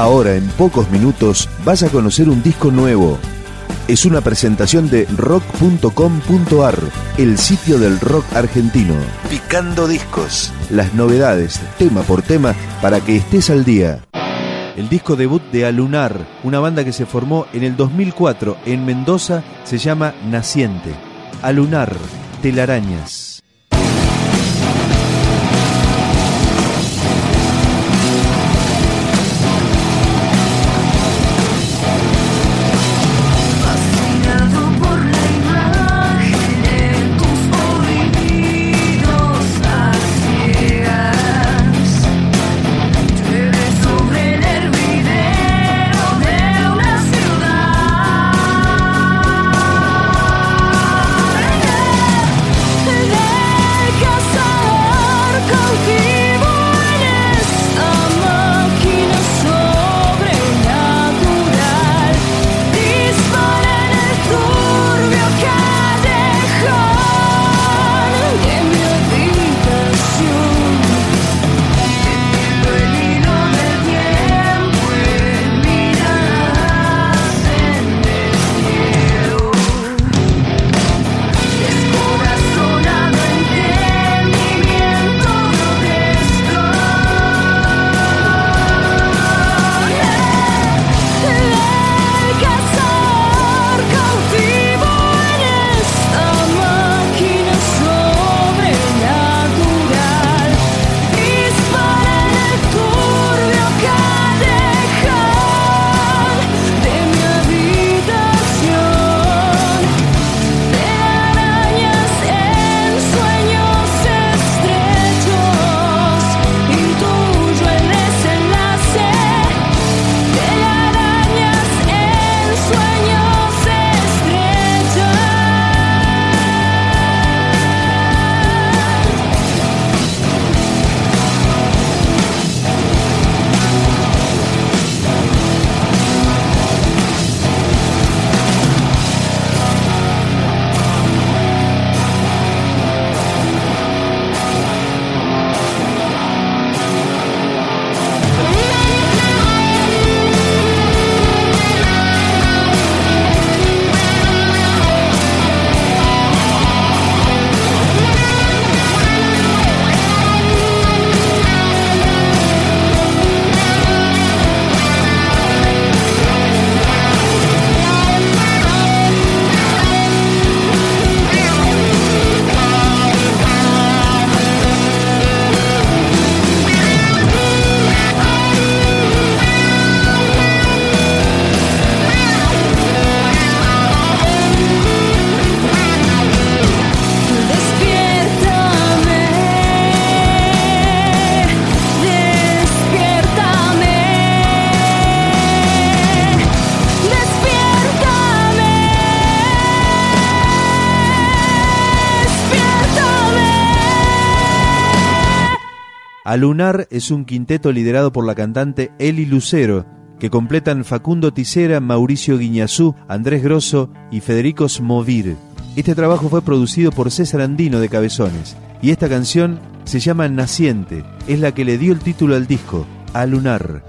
Ahora, en pocos minutos, vas a conocer un disco nuevo. Es una presentación de rock.com.ar, el sitio del rock argentino. Picando discos. Las novedades, tema por tema, para que estés al día. El disco debut de Alunar, una banda que se formó en el 2004 en Mendoza, se llama Naciente. Alunar, telarañas. Alunar es un quinteto liderado por la cantante Eli Lucero, que completan Facundo Tisera, Mauricio Guiñazú, Andrés Grosso y Federico Smovir. Este trabajo fue producido por César Andino de Cabezones y esta canción se llama Naciente, es la que le dio el título al disco, Alunar.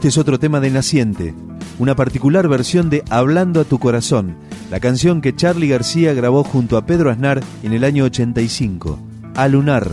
Este es otro tema de Naciente, una particular versión de Hablando a tu corazón, la canción que Charlie García grabó junto a Pedro Aznar en el año 85, A Lunar.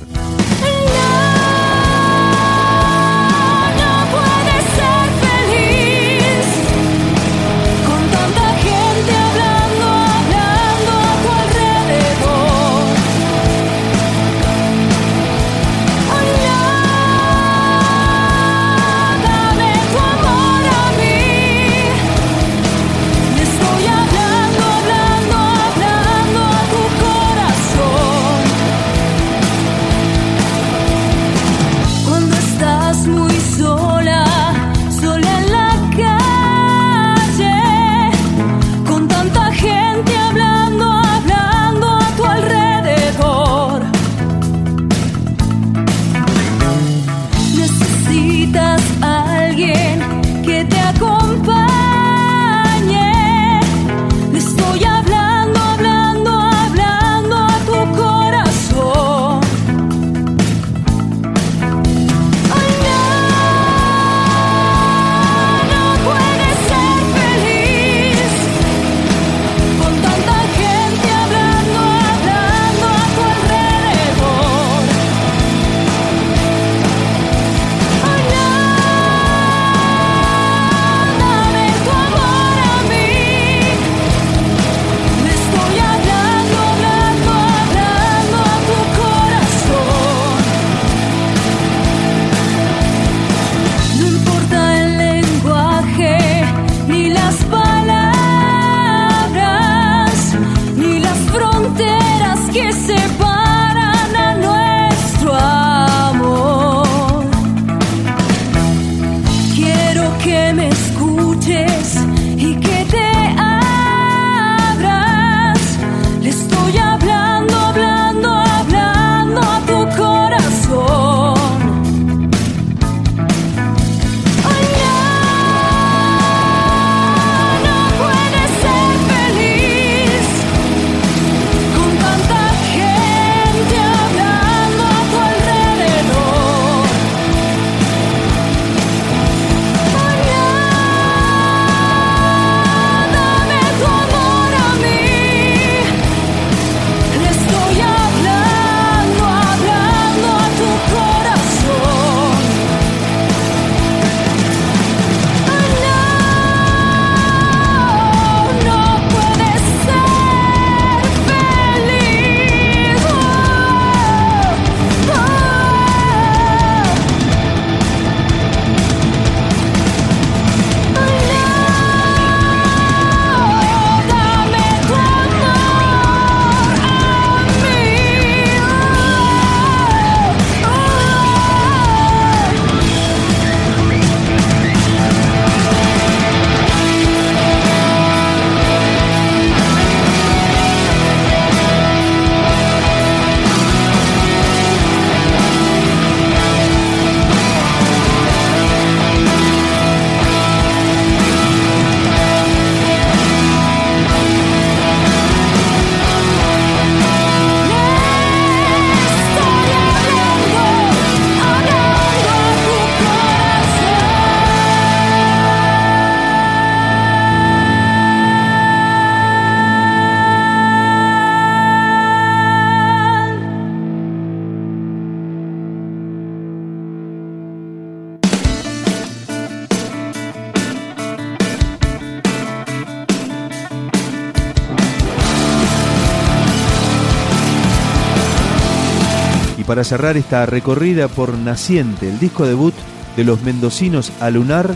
Para cerrar esta recorrida por Naciente, el disco debut de los mendocinos a Lunar,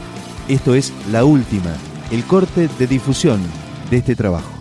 esto es La Última, el corte de difusión de este trabajo.